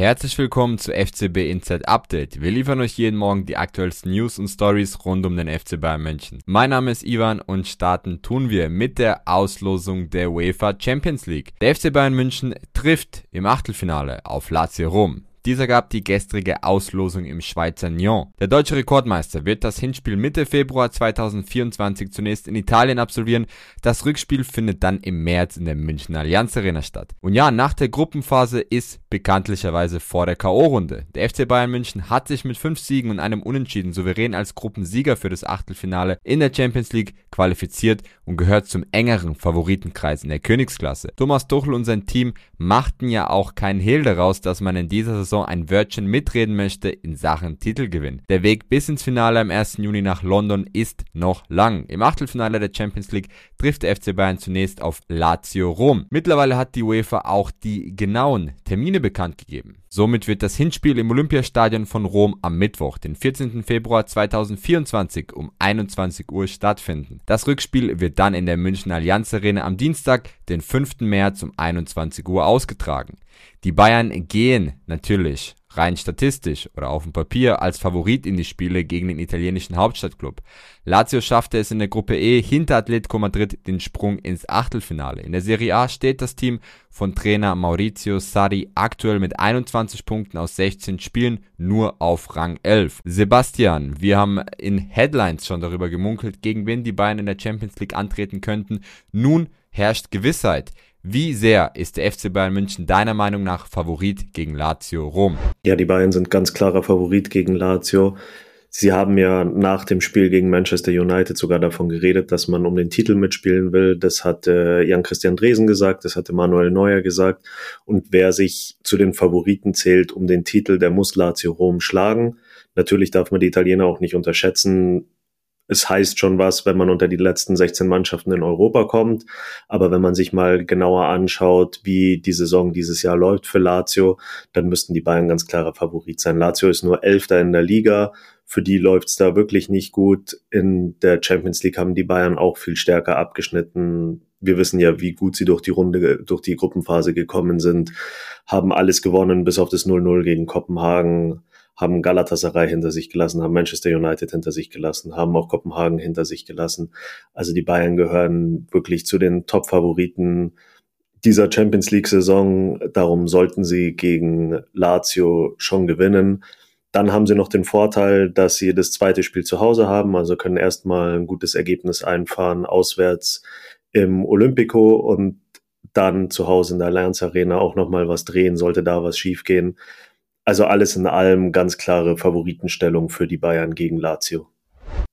Herzlich willkommen zu FCB Inside Update. Wir liefern euch jeden Morgen die aktuellsten News und Stories rund um den FC Bayern München. Mein Name ist Ivan und starten tun wir mit der Auslosung der UEFA Champions League. Der FC Bayern München trifft im Achtelfinale auf Lazio Rom. Dieser gab die gestrige Auslosung im Schweizer Nyon. Der deutsche Rekordmeister wird das Hinspiel Mitte Februar 2024 zunächst in Italien absolvieren. Das Rückspiel findet dann im März in der München Allianz Arena statt. Und ja, nach der Gruppenphase ist bekanntlicherweise vor der K.O.-Runde. Der FC Bayern München hat sich mit fünf Siegen und einem Unentschieden souverän als Gruppensieger für das Achtelfinale in der Champions League qualifiziert und gehört zum engeren Favoritenkreis in der Königsklasse. Thomas Tuchel und sein Team machten ja auch keinen Hehl daraus, dass man in dieser Saison ein Wörtchen mitreden möchte in Sachen Titelgewinn. Der Weg bis ins Finale am 1. Juni nach London ist noch lang. Im Achtelfinale der Champions League trifft der FC Bayern zunächst auf Lazio Rom. Mittlerweile hat die UEFA auch die genauen Termine bekannt gegeben. Somit wird das Hinspiel im Olympiastadion von Rom am Mittwoch, den 14. Februar 2024 um 21 Uhr stattfinden. Das Rückspiel wird dann in der München Allianz Arena am Dienstag, den 5. März um 21 Uhr ausgetragen. Die Bayern gehen natürlich rein statistisch oder auf dem Papier als Favorit in die Spiele gegen den italienischen Hauptstadtklub. Lazio schaffte es in der Gruppe E hinter Atletico Madrid den Sprung ins Achtelfinale. In der Serie A steht das Team von Trainer Maurizio Sarri aktuell mit 21 Punkten aus 16 Spielen nur auf Rang 11. Sebastian, wir haben in Headlines schon darüber gemunkelt, gegen wen die Bayern in der Champions League antreten könnten. Nun herrscht Gewissheit. Wie sehr ist der FC Bayern München deiner Meinung nach Favorit gegen Lazio Rom? Ja, die Bayern sind ganz klarer Favorit gegen Lazio. Sie haben ja nach dem Spiel gegen Manchester United sogar davon geredet, dass man um den Titel mitspielen will. Das hat äh, Jan-Christian Dresen gesagt, das hatte Manuel Neuer gesagt. Und wer sich zu den Favoriten zählt um den Titel, der muss Lazio Rom schlagen. Natürlich darf man die Italiener auch nicht unterschätzen es heißt schon was, wenn man unter die letzten 16 Mannschaften in Europa kommt. Aber wenn man sich mal genauer anschaut, wie die Saison dieses Jahr läuft für Lazio, dann müssten die Bayern ganz klarer Favorit sein. Lazio ist nur Elfter in der Liga. Für die läuft's da wirklich nicht gut. In der Champions League haben die Bayern auch viel stärker abgeschnitten. Wir wissen ja, wie gut sie durch die Runde, durch die Gruppenphase gekommen sind, haben alles gewonnen, bis auf das 0-0 gegen Kopenhagen haben Galatasaray hinter sich gelassen, haben Manchester United hinter sich gelassen, haben auch Kopenhagen hinter sich gelassen. Also die Bayern gehören wirklich zu den Top-Favoriten dieser Champions League-Saison. Darum sollten sie gegen Lazio schon gewinnen. Dann haben sie noch den Vorteil, dass sie das zweite Spiel zu Hause haben, also können erstmal ein gutes Ergebnis einfahren, auswärts im Olympico und dann zu Hause in der Allianz Arena auch nochmal was drehen, sollte da was schiefgehen. Also alles in allem ganz klare Favoritenstellung für die Bayern gegen Lazio.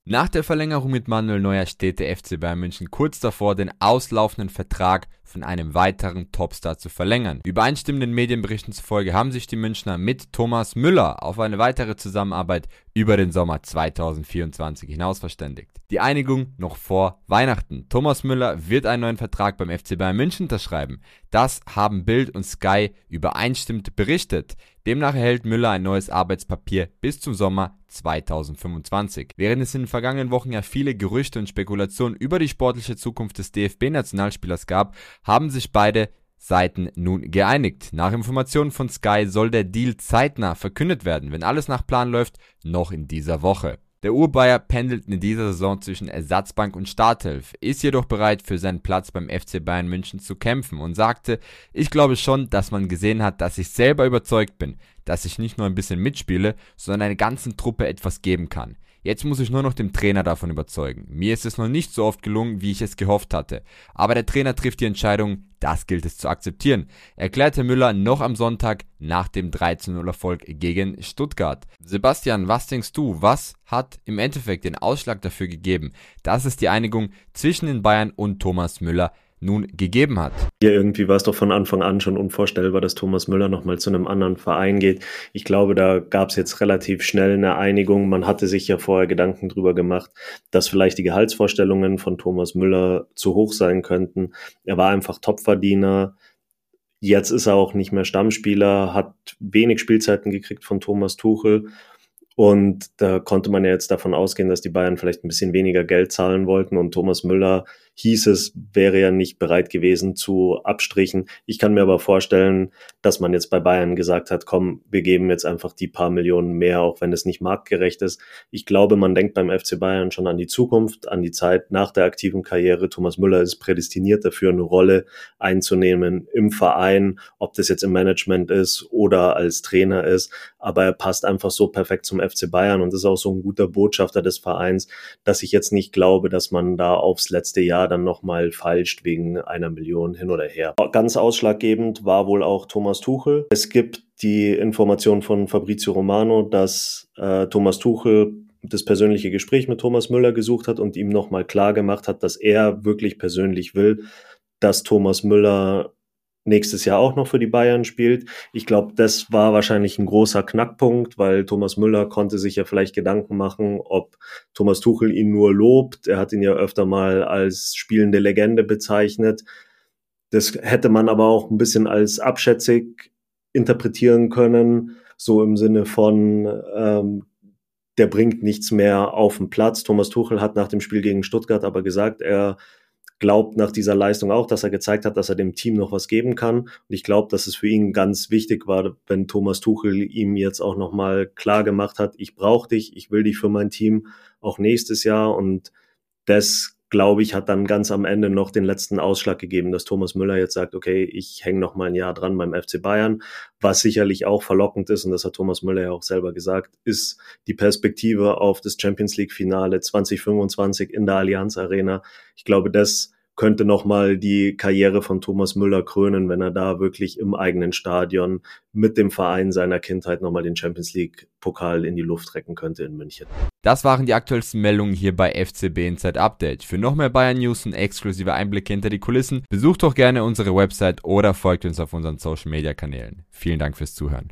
Nach der Verlängerung mit Manuel Neuer steht der FC Bayern München kurz davor, den auslaufenden Vertrag von einem weiteren Topstar zu verlängern. Übereinstimmenden Medienberichten zufolge haben sich die Münchner mit Thomas Müller auf eine weitere Zusammenarbeit über den Sommer 2024 hinaus verständigt. Die Einigung noch vor Weihnachten. Thomas Müller wird einen neuen Vertrag beim FC Bayern München unterschreiben. Das haben Bild und Sky übereinstimmend berichtet. Demnach erhält Müller ein neues Arbeitspapier bis zum Sommer 2025. Während es in den vergangenen Wochen ja viele Gerüchte und Spekulationen über die sportliche Zukunft des DFB-Nationalspielers gab, haben sich beide Seiten nun geeinigt. Nach Informationen von Sky soll der Deal zeitnah verkündet werden, wenn alles nach Plan läuft, noch in dieser Woche. Der Urbayer pendelt in dieser Saison zwischen Ersatzbank und Startelf, ist jedoch bereit für seinen Platz beim FC Bayern München zu kämpfen und sagte, ich glaube schon, dass man gesehen hat, dass ich selber überzeugt bin, dass ich nicht nur ein bisschen mitspiele, sondern einer ganzen Truppe etwas geben kann. Jetzt muss ich nur noch den Trainer davon überzeugen. Mir ist es noch nicht so oft gelungen, wie ich es gehofft hatte. Aber der Trainer trifft die Entscheidung, das gilt es zu akzeptieren, erklärte Müller noch am Sonntag nach dem 13-0-Erfolg gegen Stuttgart. Sebastian, was denkst du, was hat im Endeffekt den Ausschlag dafür gegeben, dass es die Einigung zwischen den Bayern und Thomas Müller nun gegeben hat. Ja, irgendwie war es doch von Anfang an schon unvorstellbar, dass Thomas Müller nochmal zu einem anderen Verein geht. Ich glaube, da gab es jetzt relativ schnell eine Einigung. Man hatte sich ja vorher Gedanken drüber gemacht, dass vielleicht die Gehaltsvorstellungen von Thomas Müller zu hoch sein könnten. Er war einfach Topverdiener. Jetzt ist er auch nicht mehr Stammspieler, hat wenig Spielzeiten gekriegt von Thomas Tuchel. Und da konnte man ja jetzt davon ausgehen, dass die Bayern vielleicht ein bisschen weniger Geld zahlen wollten und Thomas Müller hieß es, wäre er nicht bereit gewesen zu Abstrichen. Ich kann mir aber vorstellen, dass man jetzt bei Bayern gesagt hat, komm, wir geben jetzt einfach die paar Millionen mehr, auch wenn es nicht marktgerecht ist. Ich glaube, man denkt beim FC Bayern schon an die Zukunft, an die Zeit nach der aktiven Karriere. Thomas Müller ist prädestiniert dafür, eine Rolle einzunehmen im Verein, ob das jetzt im Management ist oder als Trainer ist. Aber er passt einfach so perfekt zum FC Bayern und ist auch so ein guter Botschafter des Vereins, dass ich jetzt nicht glaube, dass man da aufs letzte Dann nochmal falscht wegen einer Million hin oder her. Ganz ausschlaggebend war wohl auch Thomas Tuchel. Es gibt die Information von Fabrizio Romano, dass äh, Thomas Tuchel das persönliche Gespräch mit Thomas Müller gesucht hat und ihm nochmal klar gemacht hat, dass er wirklich persönlich will, dass Thomas Müller nächstes Jahr auch noch für die Bayern spielt. Ich glaube, das war wahrscheinlich ein großer Knackpunkt, weil Thomas Müller konnte sich ja vielleicht Gedanken machen, ob Thomas Tuchel ihn nur lobt. Er hat ihn ja öfter mal als spielende Legende bezeichnet. Das hätte man aber auch ein bisschen als abschätzig interpretieren können, so im Sinne von, ähm, der bringt nichts mehr auf den Platz. Thomas Tuchel hat nach dem Spiel gegen Stuttgart aber gesagt, er glaubt nach dieser Leistung auch, dass er gezeigt hat, dass er dem Team noch was geben kann. Und ich glaube, dass es für ihn ganz wichtig war, wenn Thomas Tuchel ihm jetzt auch nochmal klar gemacht hat, ich brauche dich, ich will dich für mein Team auch nächstes Jahr. Und das glaube ich, hat dann ganz am Ende noch den letzten Ausschlag gegeben, dass Thomas Müller jetzt sagt, okay, ich hänge noch mal ein Jahr dran beim FC Bayern, was sicherlich auch verlockend ist, und das hat Thomas Müller ja auch selber gesagt, ist die Perspektive auf das Champions League Finale 2025 in der Allianz Arena. Ich glaube, das könnte nochmal die Karriere von Thomas Müller krönen, wenn er da wirklich im eigenen Stadion mit dem Verein seiner Kindheit nochmal den Champions League Pokal in die Luft recken könnte in München. Das waren die aktuellsten Meldungen hier bei FCB Inside Update. Für noch mehr Bayern News und exklusive Einblicke hinter die Kulissen, besucht doch gerne unsere Website oder folgt uns auf unseren Social Media Kanälen. Vielen Dank fürs Zuhören.